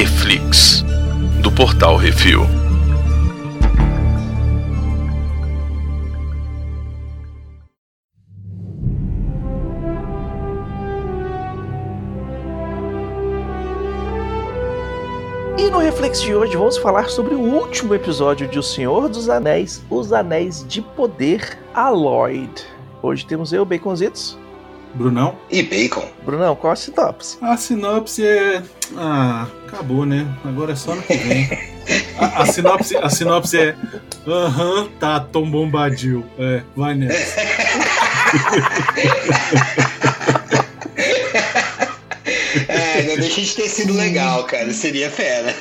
Reflix, do Portal Refil. E no Reflex de hoje vamos falar sobre o último episódio de O Senhor dos Anéis, Os Anéis de Poder, Aloyd. Hoje temos eu, Baconzitos. Brunão? E bacon. Brunão, qual a sinopse? A sinopse é. Ah, acabou, né? Agora é só no que vem. A, a sinopse, a sinopse é. Aham, tá, Tom Bombadil. É, vai nessa. É, não deixa de ter sido legal, cara. Seria fera.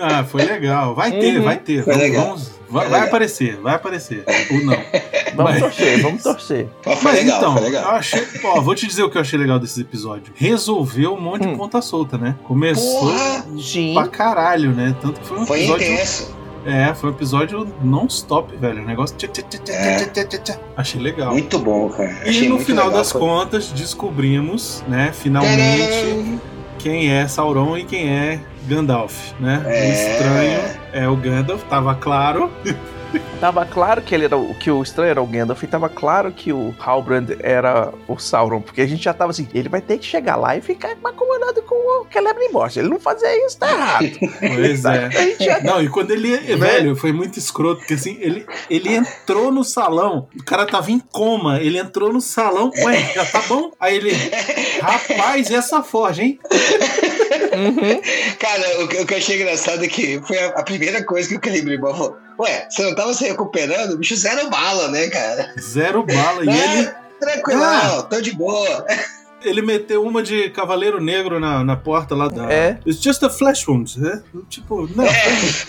Ah, foi legal. Vai ter, Uhum. vai ter. Foi Vamos, legal. vamos- vai, Foi vai aparecer, vai aparecer. Ou não. Vamos Mas- torcer, vamos torcer. Mas legal, então, legal. achei. Ó, vou te dizer o que eu achei legal desse episódio. Resolveu um monte Hum. de ponta solta, né? Começou Porra! Sim. pra caralho, né? Tanto que foi um Foi episódio. intenso. É, foi um episódio non-stop, velho. O negócio. tchá, tchá, tchá, tchá, É. Achei legal. Muito bom, cara. E Achei no muito final legal. das Foi- contas, descobrimos, né, finalmente, Tcharam! quem é Sauron e quem é Gandalf, né? É. O estranho é o Gandalf, tava claro. Tava claro que ele era o que o estranho era o Gandalf e tava claro que o Halbrand era o Sauron, porque a gente já tava assim, ele vai ter que chegar lá e ficar acomodado com o Celebrimbor. Se ele não fazer isso, tá errado. Pois é. Já Não, e quando ele. Velho, foi muito escroto, porque assim, ele, ele entrou no salão, o cara tava em coma, ele entrou no salão, ué, já tá bom? Aí ele. Rapaz, essa forja, hein? Uhum. Cara, o que, o que eu achei engraçado é que foi a, a primeira coisa que o Celebrimbor falou. Ué, você não tava se recuperando? O bicho zero bala, né, cara? Zero bala. E ele, Tranquilão, tô de boa. ele meteu uma de Cavaleiro Negro na, na porta lá da. É. It's just a flesh wound, né? Tipo, não, Esse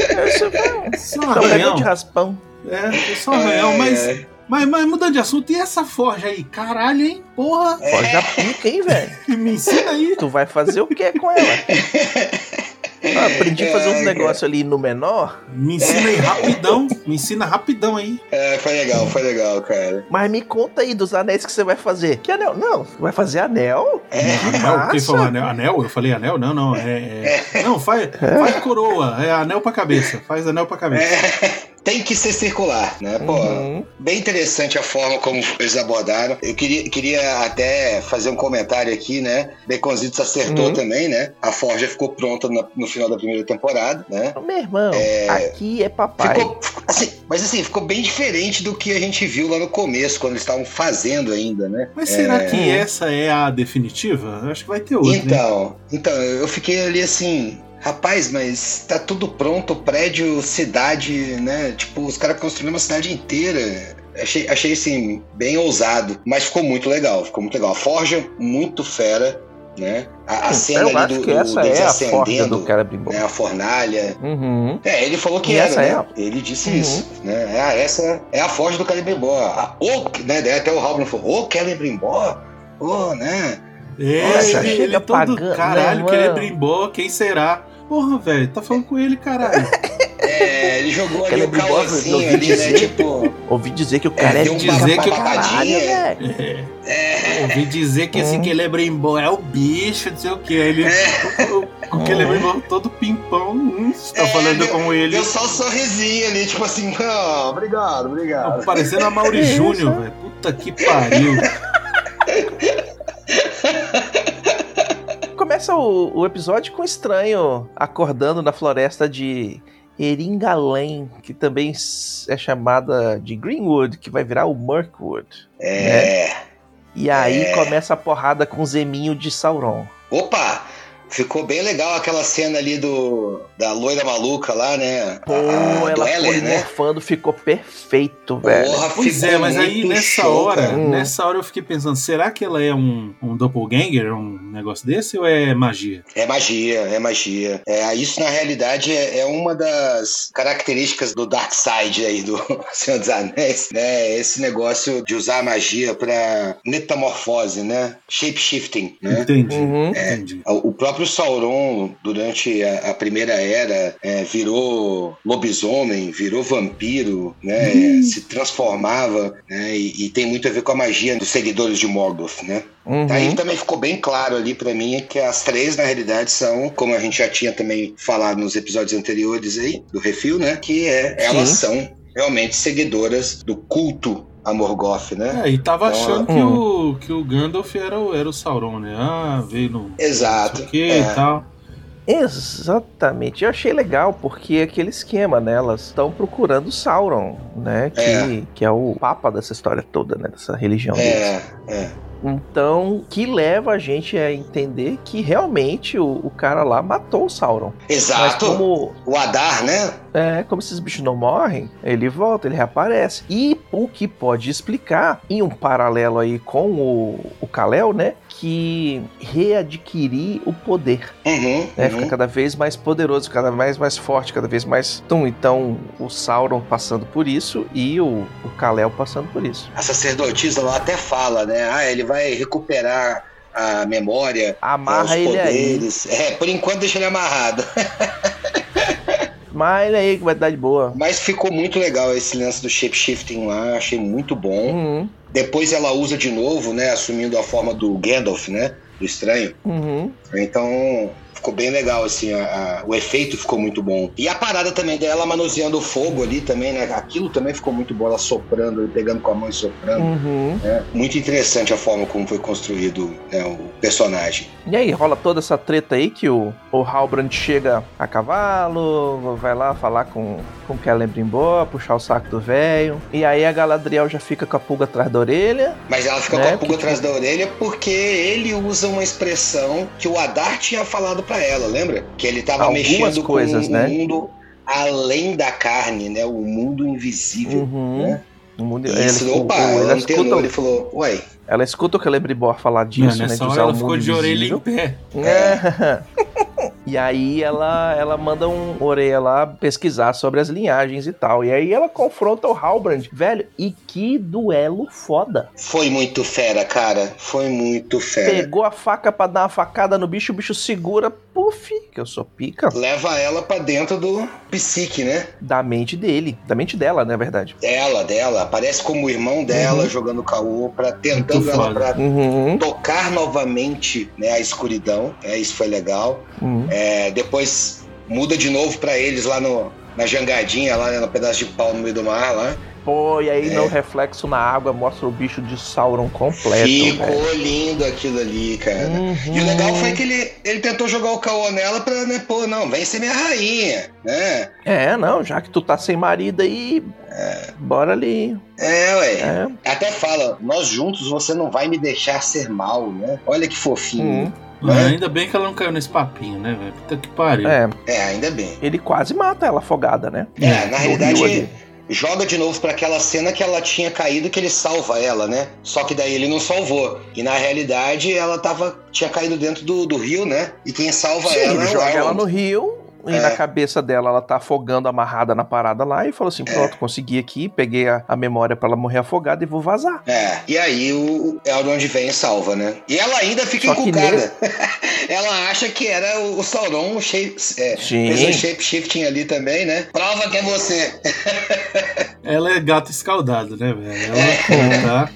foi só um um pegão arranhão. de raspão. É, foi só um arranhão, É, mas, é. mas, mas mudando de assunto, e essa forja aí? Caralho, hein? Porra, Pode dar pica, hein, velho? me ensina aí. Tu vai fazer o que com ela? Ah, aprendi a fazer uns É, negócios ali no menor, Me ensina aí rapidão. Me ensina rapidão aí. É, foi legal, foi legal, cara. mas me conta aí dos anéis que você vai fazer. Que anel? Não, vai fazer anel? É, Anel? Quem falou anel? Anel? Eu falei anel? Não, não. É, é- Não, faz, faz coroa. É anel pra cabeça. Faz anel pra cabeça. é, tem que ser circular, né? Pô, Uhum. bem interessante a forma como eles abordaram. Eu queria, queria até fazer um comentário aqui, né? Baconzitos acertou Uhum. também, né? A forja ficou pronta na- no final da primeira temporada, né? Meu irmão, aqui é papai. Ficou, assim, mas assim, ficou bem diferente do que a gente viu lá no começo, quando eles estavam fazendo ainda, né? Mas será É. que essa é a definitiva? Eu acho que vai ter outra. Então, então, eu fiquei ali assim, rapaz, mas tá tudo pronto, prédio, cidade, né? Tipo, os caras construíram uma cidade inteira. Achei, achei assim, bem ousado, mas ficou muito legal, ficou muito legal. A Forja, muito fera, né? A, a cena Hum, Eu ali acho do, que do- essa deles é a forja acendendo, do Celebrimbor. né? A fornalha. Uhum. É, ele falou que E era, essa né? é a- Ele disse Uhum. isso, né? Ah, essa é a Forja do Celebrimbor. Ah, O, né? Daí Até o Halbrand falou, ô Celebrimbor, ô, né? É, Nossa, ele, ele todo pagando, caralho, né, querer mano? brimbó, quem será? Porra, velho, tá falando com ele, caralho. É, ele jogou ali o ouvi ali, né? dizer. Tipo, Ouvi dizer que o cara é, deu um dizer dizer que- caralho, É. velho. É, ouvi dizer que esse Hum. Celebrimbó é o bicho, não sei o que. Ele, o, o, o Celebrimbó todo pimpão, hum, você tá É, falando deu- com ele. deu só um sorrisinho ali, tipo assim, "Ah, obrigado, obrigado. Parecendo a Mauri. Júnior, velho. Puta que pariu. Começa o, o episódio com o estranho acordando na floresta de Eringalém, que também é chamada de Greenwood, que vai virar o Mirkwood. É. E aí É. começa a porrada com o Zeminho de Sauron. Opa! Ficou bem legal aquela cena ali do da loira maluca lá, né? Pô, A- ela Heller, né? polimorfando, ficou perfeito, velho. Porra, Pois ficou é, mas aí nessa show, hora, cara. Hum. nessa hora eu fiquei pensando, será que ela é um, um doppelganger, um negócio desse, ou é magia? É magia, é magia. É, isso, na realidade, é, é uma das características do Dark Side aí, do Senhor dos Anéis, né? Esse negócio de usar a magia pra metamorfose, né? Shape-shifting, né? Entendi, Uhum. entendi. O próprio próprio Sauron, durante a, a primeira era, é, virou lobisomem, virou vampiro, né? Hum. Se transformava, né? E, e tem muito a ver com a magia dos seguidores de Morgoth, né? Uhum. Aí também ficou bem claro ali pra mim que as três, na realidade, são, como a gente já tinha também falado nos episódios anteriores aí, do Refil, né? Que é, elas Sim. são realmente seguidoras do culto a Morgoth, né? É, e tava Então, achando que, hum. o, que o Gandalf era o, era o Sauron, né? Ah, veio no. Exato. Que é. e tal. Exatamente. Eu achei legal porque é aquele esquema, né? Elas estão procurando Sauron, né? Que É. que é o papa dessa história toda, né? Dessa religião deles. É, é. Então, que leva a gente a entender que realmente o, o cara lá matou o Sauron. Mas Exato. como, O Adar, né? é, como esses bichos não morrem, ele volta, ele reaparece. E o que pode explicar, em um paralelo aí com o, o Kalel, né? Que readquirir o poder. Uhum, né? uhum. Fica cada vez mais poderoso, cada vez mais forte, cada vez mais. Então, então o Sauron passando por isso e o, o Kalel passando por isso. A sacerdotisa lá até fala, né? Ah, ele vai recuperar a memória, Amarra os ele aí. poderes. É, por enquanto deixa ele amarrado. Mas ele aí que vai dar de boa. Mas ficou muito legal esse lance do shapeshifting lá, achei muito bom. Uhum, Depois ela usa de novo, né? Assumindo a forma do Gandalf, né? Do estranho. uhum. Então ficou bem legal, assim, a- a- o efeito ficou muito bom. E a parada também dela manuseando o fogo ali também, né? Aquilo também ficou muito bom, ela soprando, pegando com a mão e soprando. Uhum. né? Muito interessante a forma como foi construído né, o personagem. E aí, rola toda essa treta aí que o, o Halbrand chega a cavalo, vai lá falar com, com Celebrimbor, puxar o saco do velho. E aí a Galadriel já fica com a pulga atrás da orelha. Mas ela fica Né, com a pulga porque- atrás da orelha porque ele usa uma expressão que o Adar tinha falado pra ela, lembra? Que ele tava Algumas mexendo coisas, com o né? mundo além da carne, né? O mundo invisível. Uhum. né? O mundo- E ela, isso, escu- opa, ela ela escuta, antenou, ele falou, ué, ela escuta o Celebrimbor falar disso, né? De nessa hora usar ela o ficou mundo de orelha em pé. É. E aí ela, ela manda um orelha lá pesquisar sobre as linhagens e tal. E aí ela confronta o Halbrand. Velho, e que duelo foda. foi muito fera, cara. Foi muito fera. Pegou a faca pra dar uma facada no bicho, o bicho segura, puf, que eu sou pica, Leva ela pra dentro do psique, né? da mente dele. Da mente dela, na verdade. Dela, dela. Aparece como o irmão dela Uhum. jogando caô, pra, tentando Muito ela pra Uhum. tocar novamente né, a escuridão. É, isso foi legal. uhum. É, depois muda de novo pra eles lá no, na jangadinha, lá né, no pedaço de pau no meio do mar lá. Pô, e aí É. no reflexo na água mostra o bicho de Sauron completo. Ficou velho. lindo aquilo ali, cara. Uhum. E o legal foi que ele, ele tentou jogar o caô nela pra, né, pô, não, vem ser minha rainha, né? É, não, já que tu tá sem marido aí, bora ali. É, ué. É. Até fala, nós juntos você não vai me deixar ser mal, né? Olha que fofinho. Uhum. É. Ainda bem que ela não caiu nesse papinho, né, velho? Puta que pariu. É, É, ainda bem. ele quase mata ela afogada, né? É, na No realidade, joga de novo pra aquela cena que ela tinha caído que ele salva ela, né? Só que daí ele não salvou. E na realidade ela tava tinha caído dentro do, do rio, né? E quem salva Sim, ela ele é o joga ela no rio e É. na cabeça dela ela tá afogando amarrada na parada lá e falou assim: pronto, consegui aqui, peguei a, a memória pra ela morrer afogada e vou vazar. É, e aí o Elrond vem e salva, né? E ela ainda fica Só encucada. ela acha que era o, o Sauron, o shape, é, Sim. fez um shape shifting ali também, né? Prova que é você. Ela é gato escaldado, né, velho? É. Ela tá.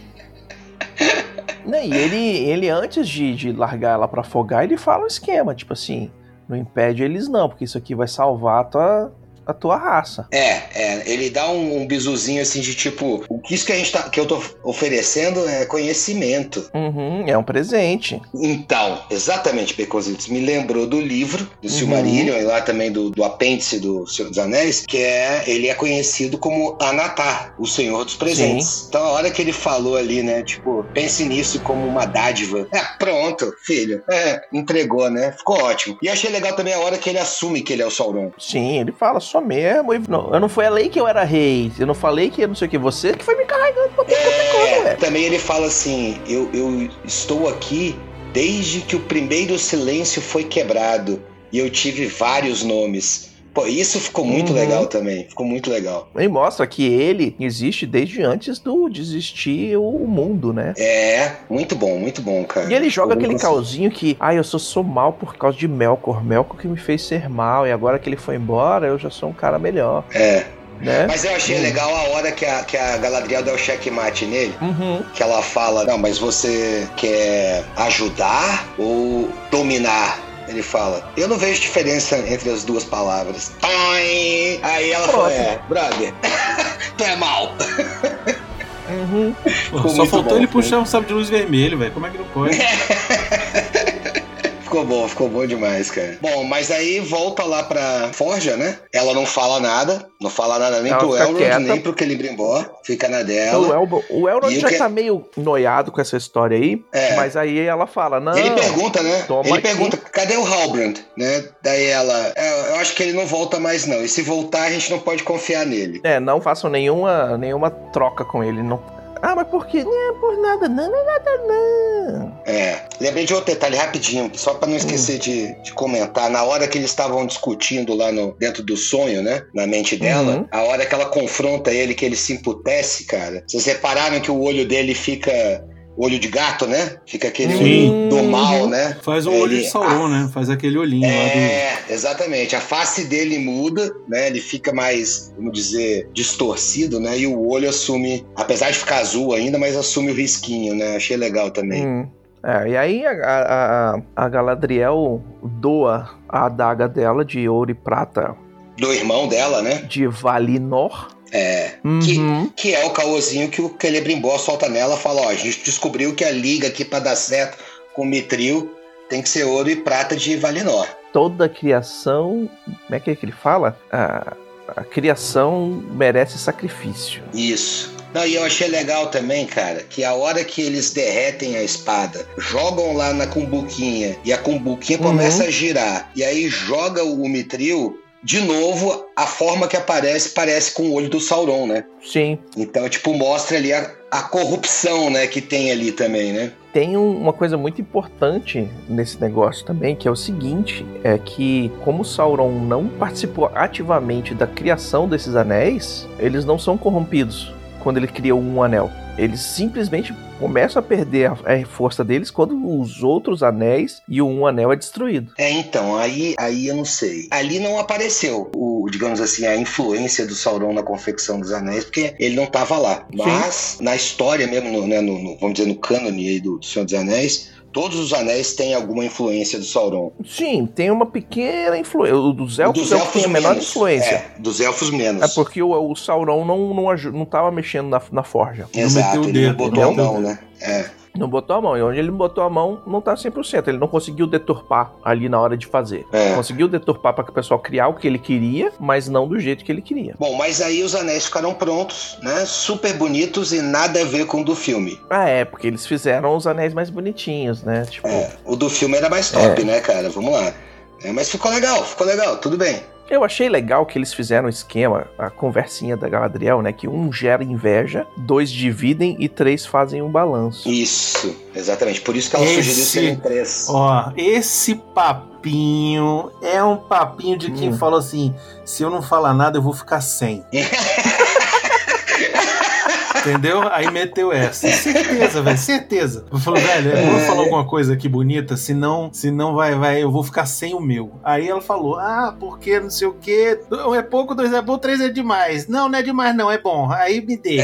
Né, E ele, ele antes de, de largar ela pra afogar, ele fala o esquema: tipo assim, não impede eles não, porque isso aqui vai salvar a tua, a tua raça. É, é, ele dá um, um bisuzinho assim de tipo, o que isso que a gente tá, que eu tô oferecendo é conhecimento. Uhum, é um presente. Então, exatamente, Beconzitos, me lembrou do livro do Uhum. Silmarillion e lá também do, do apêndice do Senhor dos Anéis, que é, ele é conhecido como Anatar, o Senhor dos Presentes. Então, a hora que ele falou ali, né, tipo, pense nisso como uma dádiva. É, pronto, filho. É, entregou, né? Ficou ótimo. E achei legal também a hora que ele assume que ele é o Sauron. Sim, ele fala só mesmo. Não, eu não falei que eu era rei, eu não falei que eu não sei o que, você que foi me carregando pra tudo é coisa, também ele fala assim: eu, eu estou aqui desde que o primeiro silêncio foi quebrado e eu tive vários nomes. Pô, isso ficou muito Uhum. legal também. Ficou muito legal. E mostra que ele existe desde antes do de existir o mundo, né? É, muito bom, muito bom, cara. E ele joga Eu aquele consigo- calzinho que, ai, eu sou, sou mal por causa de Melkor. Melkor que me fez ser mal. E agora que ele foi embora, eu já sou um cara melhor, É. né? Mas eu achei Hum. legal a hora que a, que a Galadriel deu o checkmate nele. Uhum. Que ela fala, não, mas você quer ajudar ou dominar? Ele fala, eu não vejo diferença entre as duas palavras. Toim! Aí ela falou, Pronto. é, brother, tu é mal. Uhum. Pô, só faltou bom, ele ficou puxar um sabre de luz vermelho, velho. Como é que não pode? Ficou bom, ficou bom demais, cara. Bom, mas aí volta lá pra Forja, né? Ela não fala nada, não fala nada nem Ela pro Elrond, quieta. nem pro Celebrimbor, fica na dela. o, Elbo, o Elrond já que- tá meio noiado com essa história aí, É. mas aí ela fala, não, ele pergunta, né? ele aqui. pergunta, cadê o Halbrand? Né? Daí ela, "É, eu acho que ele não volta mais não. E se voltar, a gente não pode confiar nele. é, não façam nenhuma, nenhuma troca com ele, não. Ah, mas por quê? Não por nada, não, não é nada, não. É. Lembrei de outro detalhe rapidinho, só pra não esquecer de, de comentar. Na hora que eles estavam discutindo lá no, dentro do sonho, né? Na mente dela, Uhum. a hora que ela confronta ele, que ele se emputece, cara. Vocês repararam que o olho dele fica. Olho de gato, né? Fica aquele Sim. olho do mal, né? Faz um Ele- olho de Sauron, né? Faz aquele olhinho lá do. É, exatamente. A face dele muda, né? Ele fica mais, vamos dizer, distorcido, né? E o olho assume, apesar de ficar azul ainda, mas assume o risquinho, né? Achei legal também. Hum. É, e aí a, a, a- a Galadriel doa a adaga dela de ouro e prata Do irmão dela, né? de Valinor. É. Uhum. Que é o caôzinho que o Celebrimbor solta nela fala: ó, a gente descobriu que a liga aqui pra dar certo com o Mitril tem que ser ouro e prata de Valinor. Toda criação. Como é que, é que ele fala? A, a criação merece sacrifício. Isso. Não, e eu achei legal também, cara, que a hora que eles derretem a espada, jogam lá na cumbuquinha e a cumbuquinha Uhum. começa a girar, e aí joga o Mitril, de novo, a forma que aparece parece com o olho do Sauron, né? Sim. Então, tipo, mostra ali a, a corrupção, né, que tem ali também, né? Tem um- uma coisa muito importante nesse negócio também, que é o seguinte: é que, como Sauron não participou ativamente da criação desses anéis, eles não são corrompidos quando ele cria um anel. Eles simplesmente começam a perder a, força deles quando os outros anéis e o um anel é destruído. É, então, aí, aí eu não sei. Ali não apareceu, o, digamos assim, a influência do Sauron na confecção dos anéis, porque ele não estava lá. Mas, na história mesmo, no, né, no- no- vamos dizer, no cânone aí do Senhor dos Anéis, todos os anéis têm alguma influência do Sauron. Sim, tem uma pequena influência. O dos elfos, é o que tem a menor menos. influência. É, dos elfos menos. É porque o, o Sauron não, não, não tava mexendo na, na forja. Exato, meteu o ele dedo, não botou não a mão, né? É. Não botou a mão. E onde ele botou a mão, não tá 100%. Ele não conseguiu deturpar ali na hora de fazer. É. Conseguiu deturpar para que o pessoal criar o que ele queria, mas não do jeito que ele queria. Bom, mas aí os anéis ficaram prontos, né? Super bonitos e nada a ver com o do filme. Ah, é, porque eles fizeram os anéis mais bonitinhos, né? Tipo, É, o do filme era mais top, né, cara? Vamos lá. É, mas ficou legal, ficou legal, tudo bem. Eu achei legal que eles fizeram o esquema, a conversinha da Galadriel, né? Que um gera inveja, dois dividem e três fazem um balanço. Isso, exatamente. Por isso que ela Esse- sugeriu serem três. Ó, esse papinho é um papinho de quem Hum. fala assim: se eu não falar nada, eu vou ficar sem. Entendeu? Aí meteu essa. Certeza, velho, certeza. Eu velho, eu vou falar alguma coisa aqui bonita, senão, senão vai, vai, eu vou ficar sem o meu. Aí ela falou, ah, porque não sei o quê. Um é pouco, dois é bom, três é demais. Não, não é demais, não, é bom. Aí me dê.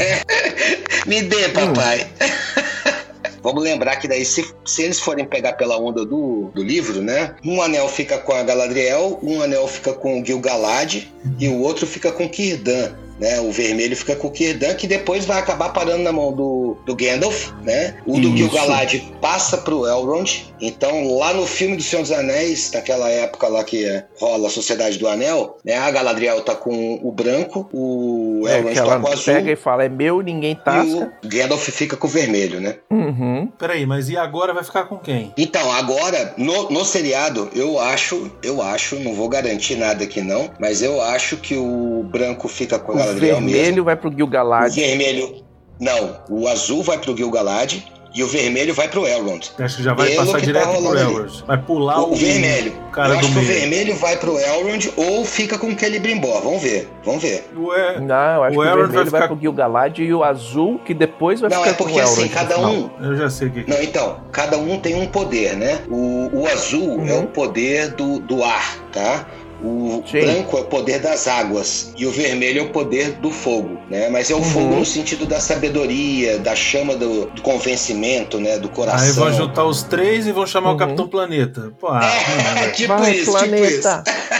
Me dê, papai. Vamos lembrar que daí, se, se eles forem pegar pela onda do, do livro, né? Um anel fica com a Galadriel, um anel fica com o Gil-galad e o outro fica com Círdan. Né, o vermelho fica com o Círdan, que depois vai acabar parando na mão do, do Gandalf, né? O do. Gil-galad passa pro Elrond. Então, lá no filme do Senhor dos Anéis, naquela época lá que é, rola a Sociedade do Anel, né? A Galadriel tá com o branco, o É, Elrond que tá com o azul. pega e fala, é meu, ninguém E tasca. o Gandalf fica com o vermelho, né? Uhum. Peraí, mas e agora vai ficar com quem? Então, agora, no, no seriado, eu acho, eu acho, não vou garantir nada aqui não, mas eu acho que o branco fica com a Galadriel vermelho mesmo. vai pro O Gil-galad. vermelho, não, o azul vai pro Gil-galad E o vermelho vai pro Elrond. Acho que já vai Pelo passar que direto tá pro ali. Elrond. Vai pular O, o, vermelho. cara Eu do acho que o meio. vermelho vai pro Elrond ou fica com o Celebrimbor. Vamos ver, vamos ver. Ué, Não, eu acho O que o Elrond vermelho vai vai, ficar- pro Gil-galad e o azul, que depois vai Não, ficar é porque com o assim, Elrond no cada final. um. eu já sei o que que Não, então, cada um tem um poder, né? O, o azul Uhum. é o poder do, do ar, tá? O Sim. branco é o poder das águas e o vermelho é o poder do fogo, né? Mas é o Uhum. fogo no sentido da sabedoria, da chama do, do convencimento, né? Do Aí coração. vão juntar os três e vão chamar Uhum. o Capitão Planeta. Pô, ah, É, velho. tipo Vai, isso, planeta. tipo isso.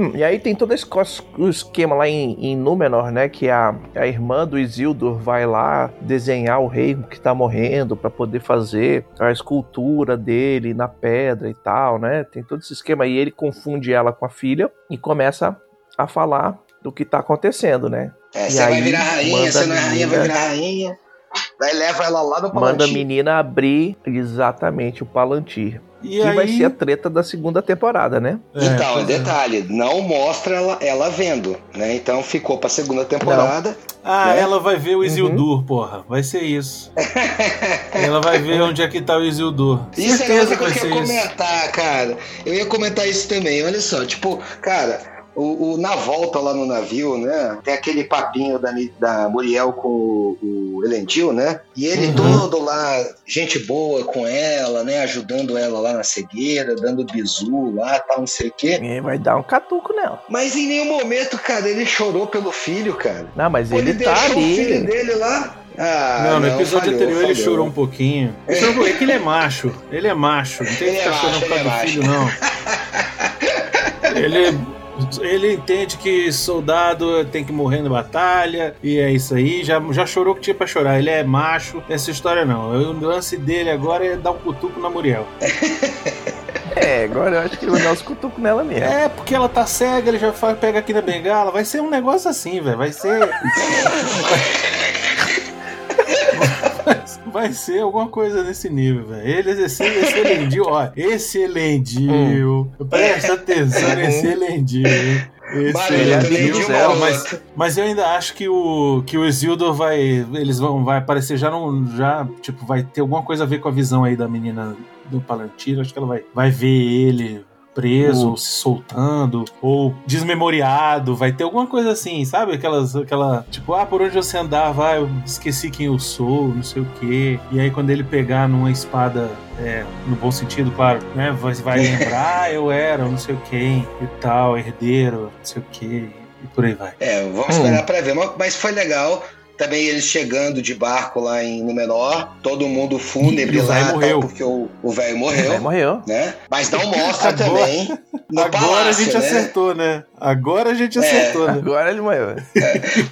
Hum, e aí tem todo esse esquema lá em, em Númenor, né? Que a, a irmã do Isildur vai lá desenhar o rei que tá morrendo pra poder fazer a escultura dele na pedra e tal, né? Tem todo esse esquema aí. Ele confunde ela com a filha e começa a falar do que tá acontecendo, né? É, E você vai virar rainha, você não é rainha, vai virar rainha. Daí leva ela lá no Manda a palantir. menina abrir exatamente o Palantir. E que aí... vai ser a treta da segunda temporada, né? É, Então, é. detalhe, não mostra ela, ela vendo, né? Então ficou pra segunda temporada. Ah, né? ela vai ver o Uhum. Isildur, porra. Vai ser isso. ela vai ver onde é que tá o Isildur. Isso é Certeza outra vai coisa que eu ia ser isso. comentar, cara. Eu ia comentar isso também. Olha só, tipo, cara, o, o- na volta lá no navio, né? Tem aquele papinho da, da Muriel com o, o Elendil, né? E ele Uhum. todo lá, gente boa com ela, né? Ajudando ela lá na cegueira, dando bizu lá, tal, não sei o quê. E aí vai dar um catuco nela. Mas em nenhum momento, cara, ele chorou pelo filho, cara. Não, mas Ele, ele tá deixou o filho ali. dele lá. Ah, não, no episódio falhou, anterior ele falhou. chorou um pouquinho. Ele chorou um pouquinho. É que ele é macho. Ele é macho. Não tem que Ele é ficar chorando por causa ele do é filho, não. ele, ele entende que soldado tem que morrer na batalha. E é isso aí. Já, já chorou o que tinha pra chorar. Ele é macho. Essa história não. O lance dele agora é dar um cutuco na Muriel. É, agora eu acho que ele vai dar os cutucos nela mesmo. É, porque ela tá cega, ele já faz, pega aqui na bengala. Vai ser um negócio assim, velho. Vai ser. Vai ser alguma coisa nesse nível, velho. Ele, esse, esse Elendil, ó. Esse Elendil. Presta atenção nesse Elendil. Esse Mano, ele é eu amigo entendi dela, uma mas, mas eu ainda acho que o, que o Isildur vai. Eles vão vai aparecer já não. Já, tipo, vai ter alguma coisa a ver com a visão aí da menina do Palantir. Acho que ela vai, vai ver ele preso, Uh. ou se soltando, ou desmemoriado, vai ter alguma coisa assim, sabe? Aquelas, aquela, tipo, ah, por onde você andar, vai, eu esqueci quem eu sou, não sei o quê. E aí quando ele pegar numa espada, é, no bom sentido, claro, né? Vai, vai lembrar, ah, eu era, não sei quem, e tal, herdeiro, não sei o quê, e por aí vai. É, vamos esperar pra ver. Mas- Mas foi legal. Também eles chegando de barco lá em Númenor, todo mundo fúnebre E o lá, tal, morreu. porque o o velho morreu, morreu. né? Mas não mostra Agora- também no Agora palácio, a gente né? acertou, né? Agora a gente É. acertou, né? Agora ele morreu.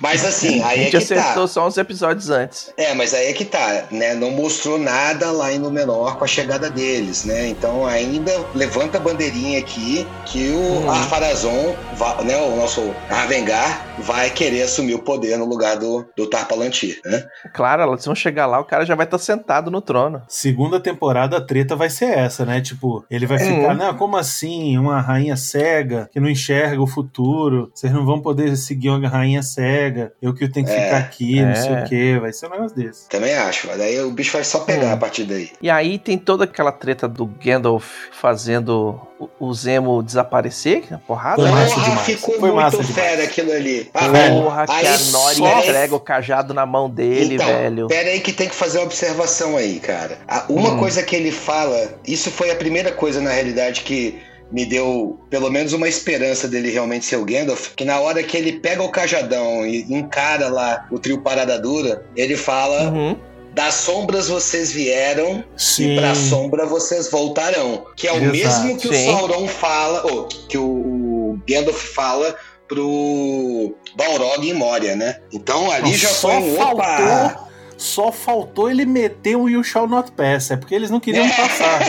Mas assim, A aí é gente que acertou tá. só uns episódios antes. É, mas aí é que tá, né? Não mostrou nada lá em Númenor com a chegada deles, né? Então ainda levanta a bandeirinha aqui que o. Arpharazon, va- né? O nosso Arvengar vai querer assumir o poder no lugar do, do Tar Palantir, né? Claro, elas vão chegar lá, o cara já vai estar sentado no trono. Segunda temporada, a treta vai ser essa, né? Tipo, ele vai Uhum. ficar, não, como assim? Uma rainha cega que não enxerga o futuro. Vocês não vão poder seguir uma rainha cega. Eu que tenho que É. ficar aqui, não sei É. o quê. Vai ser um negócio desse. Também acho. Daí o bicho vai só pegar Hum. a partir daí. E aí tem toda aquela treta do Gandalf fazendo o- Zemo desaparecer, que é porrada, Foi né? massa Porra, demais. ficou Foi muito massa demais. fera aquilo ali. Ah, Porra, que aí a Nori só- entrega o cajado na mão dele, então, velho. Pera aí que tem que fazer uma observação aí, cara. Uma Hum. coisa que ele fala, isso foi a primeira coisa na realidade que me deu pelo menos uma esperança dele realmente ser o Gandalf, que na hora que ele pega o cajadão e encara lá o trio Parada Dura, ele fala: Uhum. Das sombras vocês vieram Sim. e pra sombra vocês voltarão. Que é o Exato, mesmo que sim. o Sauron fala, ou que o, o Gandalf fala pro Balrog em Moria, né? Então ali já Só foi um opa! faltou, só faltou ele meter um You Shall Not Pass. É porque eles não queriam passar.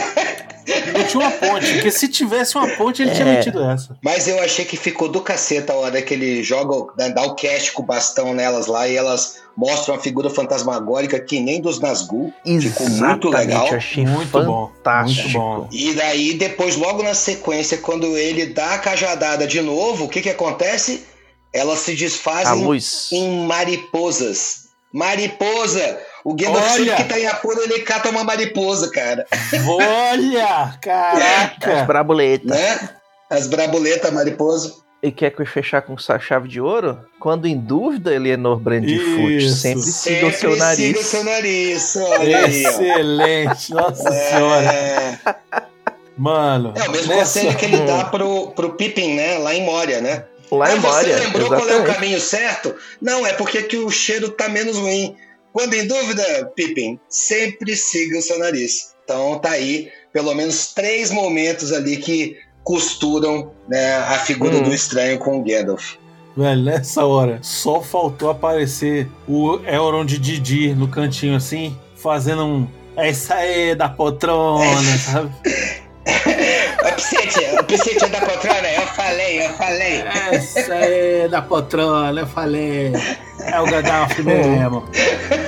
Não tinha uma ponte. Porque se tivesse uma ponte, ele tinha É. metido essa. Mas eu achei que ficou do caceta a hora que ele joga, dá- dá o cast com o bastão nelas lá e elas mostram a figura fantasmagórica que nem dos Nazgûl. Ficou muito legal. Achei Muito bom. fantástico. Muito bom. E daí, depois, logo na sequência, quando ele dá a cajadada de novo, o que que acontece? Elas se A desfazem luz. em mariposas. Mariposa! O Gandalf Olha! sempre que tá em apuro, ele cata uma mariposa, cara. Olha! As Caraca! brabuletas. Né? As brabuletas, mariposa. E quer que eu fechar com sa- chave de ouro? Quando em dúvida, Eleanor Brandfoot, Isso. sempre siga o seu Sempre nariz. siga o seu nariz. Olha aí. Excelente! Nossa senhora! É, Mano. é o mesmo nessa- conselho que ele Hum. dá pro, pro Pippin, né? Lá em Moria, né? Lá ah, em você Moria, lembrou qual é o exatamente. caminho certo? Não, é porque que o cheiro tá menos ruim. Quando em dúvida, Pippin, sempre siga o seu nariz. Então tá aí, pelo menos três momentos ali que costuram né, a figura Hum. do estranho com o Gandalf. Velho, nessa hora, só faltou aparecer o Elrond de Didi no cantinho assim, fazendo um. Essa aí da poltrona, sabe? A Psete, a Psete da poltrona, eu falei, eu falei. Essa aí da poltrona, eu falei. É o Gandalf mesmo.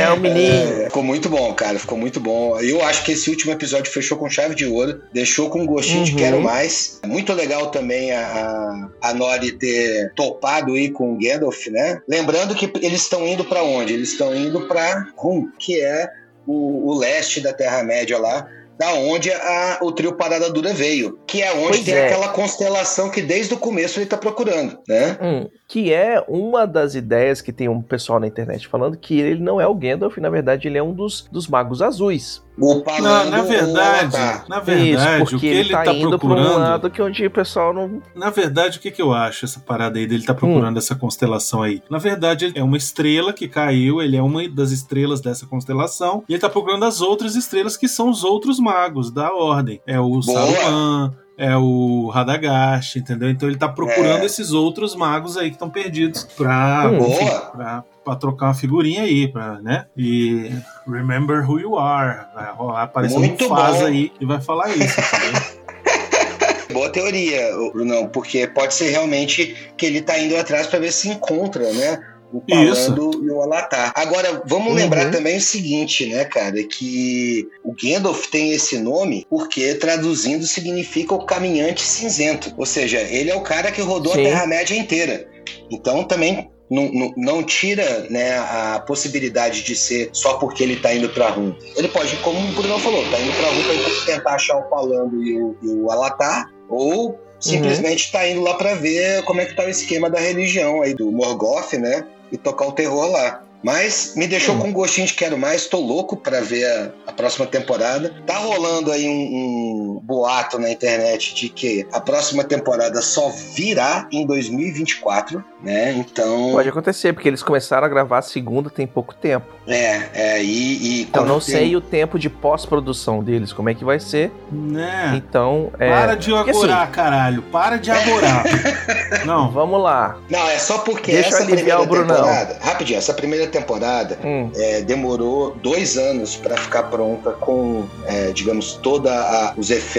É o menino. É, ficou muito bom, cara. Ficou muito bom. Eu acho que esse último episódio fechou com chave de ouro, deixou com um gostinho de Uhum. quero mais. Muito legal também a, a, a Nori ter topado aí com o Gandalf, né? Lembrando que eles estão indo pra onde? Eles estão indo pra Rum, que é o, o leste da Terra-média lá. Da onde a- o trio Parada Dura veio, que é onde Pois tem é. aquela constelação que desde o começo ele tá procurando, né? Hum, que é uma das ideias que tem um pessoal na internet falando que ele não é o Gandalf, na verdade ele é um dos, dos magos azuis. Na, verdade, na verdade, Isso, o que ele, ele tá, tá indo pra um procurando. lado que onde o pessoal não. Na verdade, o que, que eu acho essa parada aí dele tá procurando essa constelação aí? Na verdade, é uma estrela que caiu, ele é uma das estrelas dessa constelação, e ele tá procurando as outras estrelas que são os outros magos da ordem. É o Boa. Saruman, é o Radagast, entendeu? Então ele tá procurando É. esses outros magos aí que estão perdidos pra, Hum. enfim, pra, pra trocar uma figurinha aí, pra, né? E remember who you are. Vai rolar- aparecer um Muito faz bom. aí e vai falar isso, entendeu? Boa teoria, Brunão, porque pode ser realmente que ele tá indo atrás para ver se encontra, né? O Isso. Palando e o Alatar. Agora, vamos Uhum. lembrar também o seguinte, né, cara? Que o Gandalf tem esse nome porque, traduzindo, significa o caminhante cinzento. Ou seja, ele é o cara que rodou Sim. a Terra-média inteira. Então, também não, não- não tira né, a possibilidade de ser só porque ele tá indo pra Rum. Ele pode, como o Bruno falou, tá indo pra Rum pra tentar achar o Palando e o, e o Alatar, ou simplesmente tá indo lá pra ver como é que tá o esquema da religião aí do Morgoth, né? E tocar o terror lá. Mas me deixou Hum. com gostinho de quero mais, tô louco pra ver a, a próxima temporada. Tá rolando aí um, um boato na internet de que a próxima temporada só virá em 2024, né? Então. Pode acontecer, porque eles começaram a gravar a segunda tem pouco tempo. É, é, e. e Então não tem- sei o tempo de pós-produção deles, como é que vai ser. Né? Então, é. Para de agorar, caralho. Para de agorar. Não, Vamos lá. Não, é só porque Deixa essa primeira temporada. Rapidinho, essa primeira temporada Hum, é, demorou dois anos para ficar pronta com, é, digamos, todos os efeitos,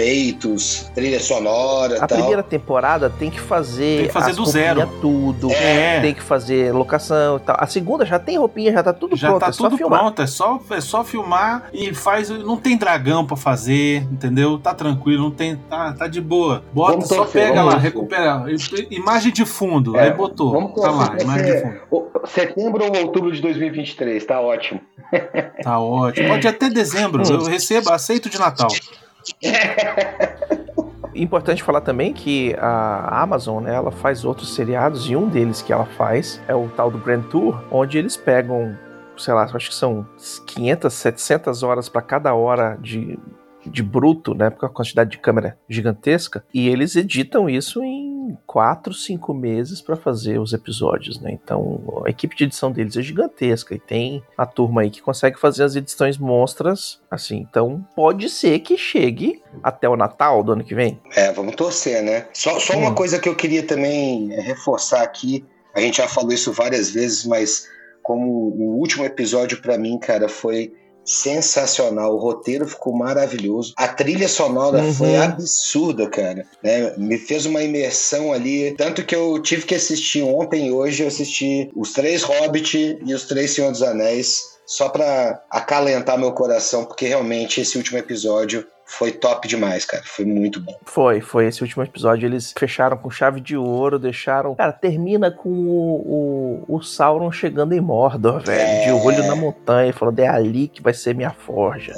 trilha sonora a tal. primeira temporada tem que fazer, Tem que fazer as do zero. tudo. É. Tem que fazer locação e tal. A segunda já tem roupinha, já tá tudo já pronto, tá é tudo filmar. pronto. É só, é só filmar e faz. Não tem dragão pra fazer, entendeu? Tá tranquilo, não tem. Tá, tá de boa. Bota, Vamos só torcer, pega lá, torcer. recupera. Imagem de fundo. É, aí botou. vamos Tá lá, torcer imagem de fundo. Setembro ou outubro de 2023, tá ótimo. Tá ótimo. Pode ir até dezembro. Hum. Eu recebo, aceito de Natal. Importante falar também que a Amazon, né, ela faz outros seriados e um deles que ela faz é o tal do Grand Tour, onde eles pegam, sei lá, acho que são 500, 700 horas para cada hora de, de bruto, né, porque a quantidade de câmera gigantesca, e eles editam isso em 4, 5 meses para fazer os episódios, né? Então, a equipe de edição deles é gigantesca e tem a turma aí que consegue fazer as edições monstras, assim. Então, pode ser que chegue até o Natal do ano que vem. É, vamos torcer, né? Só, só uma Hum. coisa que eu queria também é, reforçar aqui, a gente já falou isso várias vezes, mas como o último episódio pra mim, cara, foi sensacional. O roteiro ficou maravilhoso. A trilha sonora Uhum. foi absurda, cara. né? Me fez uma imersão ali. Tanto que eu tive que assistir ontem e hoje eu assisti os três Hobbit e os três Senhor dos Anéis. Só pra acalentar meu coração, porque realmente esse último episódio foi top demais, cara. Foi muito bom. Foi, foi. Esse último episódio eles fecharam com chave de ouro, deixaram. Cara, termina com o, o, o Sauron chegando em Mordor, velho. É. De olho na montanha, falando: é ali que vai ser minha forja.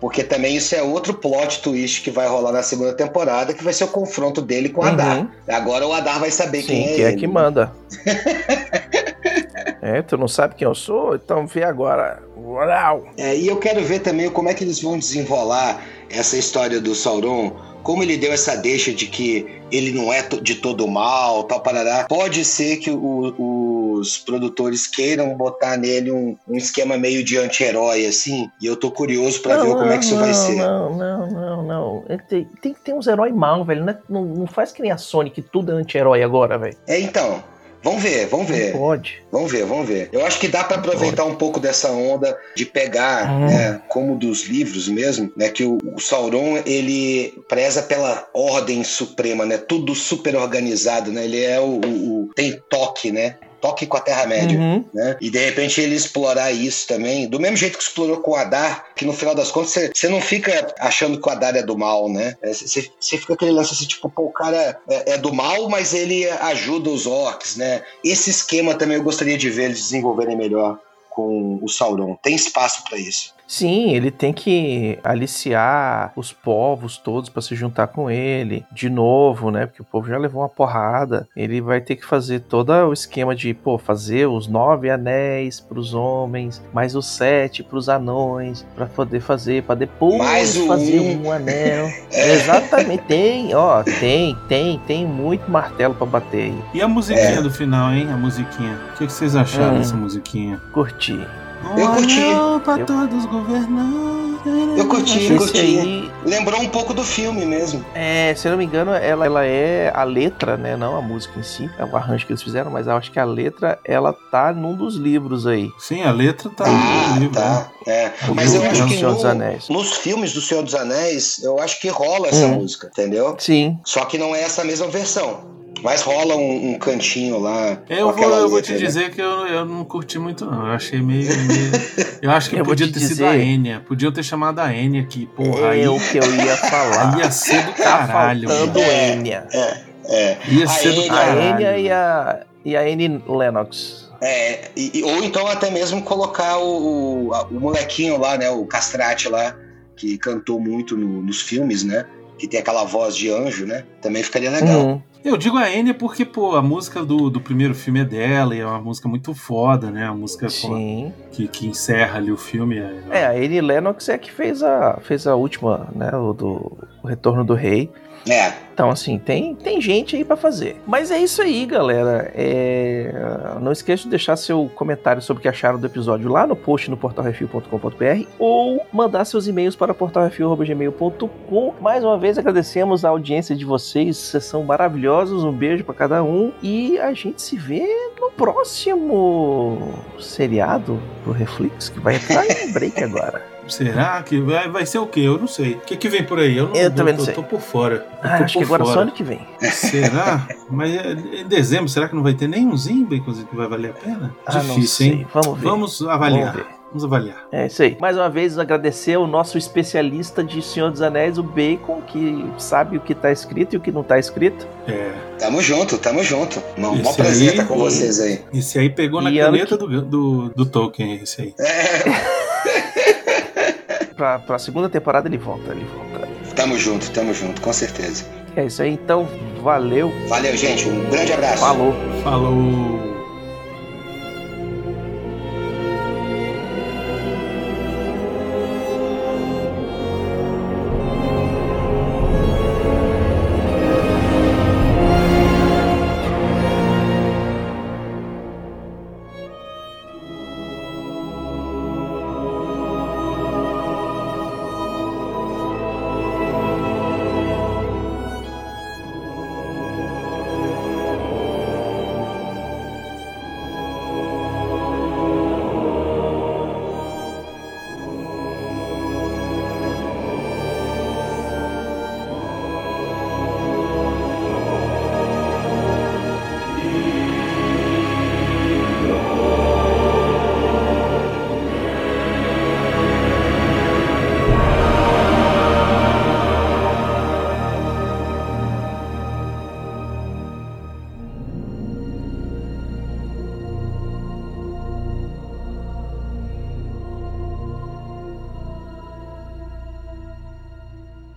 Porque também isso é outro plot twist que vai rolar na segunda temporada, que vai ser o confronto dele com o Uhum. Adar. Agora o Adar vai saber Sim, quem é quem é ele. que manda. é, tu não sabe quem eu sou? Então vê agora. Uau! É, e eu quero ver também como é que eles vão desenrolar essa história do Sauron, como ele deu essa deixa de que ele não é de todo mal, tal parará. Pode ser que o- os produtores queiram botar nele um, um esquema meio de anti-herói, assim, e eu tô curioso pra ver como é que isso vai não, ser. Não, não, não, não. Tem, tem que ter uns heróis mal, velho. Não, é- não, não faz que nem a Sonic, tudo é anti-herói agora, velho. É, então, vamos ver, vamos Não ver. pode. Vamos ver, vamos ver. Eu acho que dá pra aproveitar um pouco dessa onda de pegar, Uhum. né, como dos livros mesmo, né, que o, o Sauron ele preza pela ordem suprema, né, tudo super organizado, né, ele é o, o- o- tem toque, né, toque com a Terra Média. Uhum. Né? E de repente ele explorar isso também, do mesmo jeito que explorou com o Adar, que no final das contas você- não fica achando que o Adar é do mal, né? É, Você fica aquele lance assim, tipo, pô, o cara é, é do mal, mas ele ajuda os orcs, né? Esse esquema também eu gostaria de ver eles desenvolverem melhor com o Sauron. Tem espaço pra isso. Sim, ele tem que aliciar os povos todos pra se juntar com ele de novo, né? Porque o povo já levou uma porrada. Ele vai ter que fazer todo o esquema de, pô, fazer os nove anéis pros homens, mais os sete pros anões, pra poder fazer, pra depois Mais o fazer um. um anel. É. Exatamente, tem, ó, tem, tem, tem muito martelo pra bater aí. E a musiquinha É. do final, hein? A musiquinha. O que, que vocês acharam Hum. dessa musiquinha? Curti. Eu curti. Pra Eu- todos governar. Eu curti, Esse curti. aí, Lembrou um pouco do filme mesmo. É, se eu não me engano, ela, ela é a letra, né? Não a música em si, é o arranjo que eles fizeram, mas eu acho que a letra ela tá num dos livros aí. Sim, a letra tá Ah, no livro. tá. É. O Mas eu livro acho do que Senhor no- dos Anéis. nos filmes do Senhor dos Anéis, eu acho que rola essa Hum. música, entendeu? Sim. Só que não é essa mesma versão. Mas rola um, um cantinho lá. É, Eu vou, eu vou te né? dizer que eu, eu não curti muito, não. Eu achei meio. meio- Eu acho que Eu podia te ter sido dizer- a Enya. Podiam ter chamado a Enya aqui. Porra, aí, é o que eu ia falar. aí ia ser do Tá caralho. faltando mano. É. Enya. É, Ia A ser do Enya- A caralho. Enya e a, e a Annie Lennox. é. E- e- ou então até mesmo colocar o, o, a- o molequinho lá, né? O castrate lá, que cantou muito no- nos filmes, né? Que tem aquela voz de anjo, né? Também ficaria legal. Hum, Eu digo a Enya porque, pô, a música do, do primeiro filme é dela e é uma música muito foda, né? Uma música sim. que, que encerra ali o filme. É, É, a Annie Lennox é que fez a, fez a última, né? O do o Retorno do Rei. É. Então, assim, tem, tem gente aí pra fazer. Mas é isso aí, galera. É, Não esqueça de deixar seu comentário sobre o que acharam do episódio lá no post no portalrefil.com.br ou mandar seus e-mails para portalrefil.gmail.com. Mais uma vez agradecemos a audiência de vocês, vocês são maravilhosos. Um beijo pra cada um e a gente se vê no próximo seriado do Reflex, que vai entrar em break agora. Será que vai, vai ser o quê? Eu não sei. O que, que vem por aí? Eu, não, Eu também não tô, sei. tô por fora. Ah, tô acho que por agora fora. só ano que vem. Será? Mas é, em dezembro, será que não vai ter nenhumzinho, Baconzinho, que vai valer a pena? Ah, não Difícil, sei. hein? Vamos ver. Vamos avaliar. Vamos ver. Vamos avaliar. É isso aí. Mais uma vez, agradecer ao nosso especialista de Senhor dos Anéis, o Bacon, que sabe o que tá escrito e o que não tá escrito. É, Tamo junto, tamo junto. Mó mó prazer aí- estar com vocês aí. esse aí pegou na E ano caneta do, do, do Tolkien, esse aí. É, Pra, pra segunda temporada ele volta, ele volta. tamo junto, tamo junto, com certeza. É isso aí, então, valeu, Valeu, gente. Um grande abraço. falou. Falou!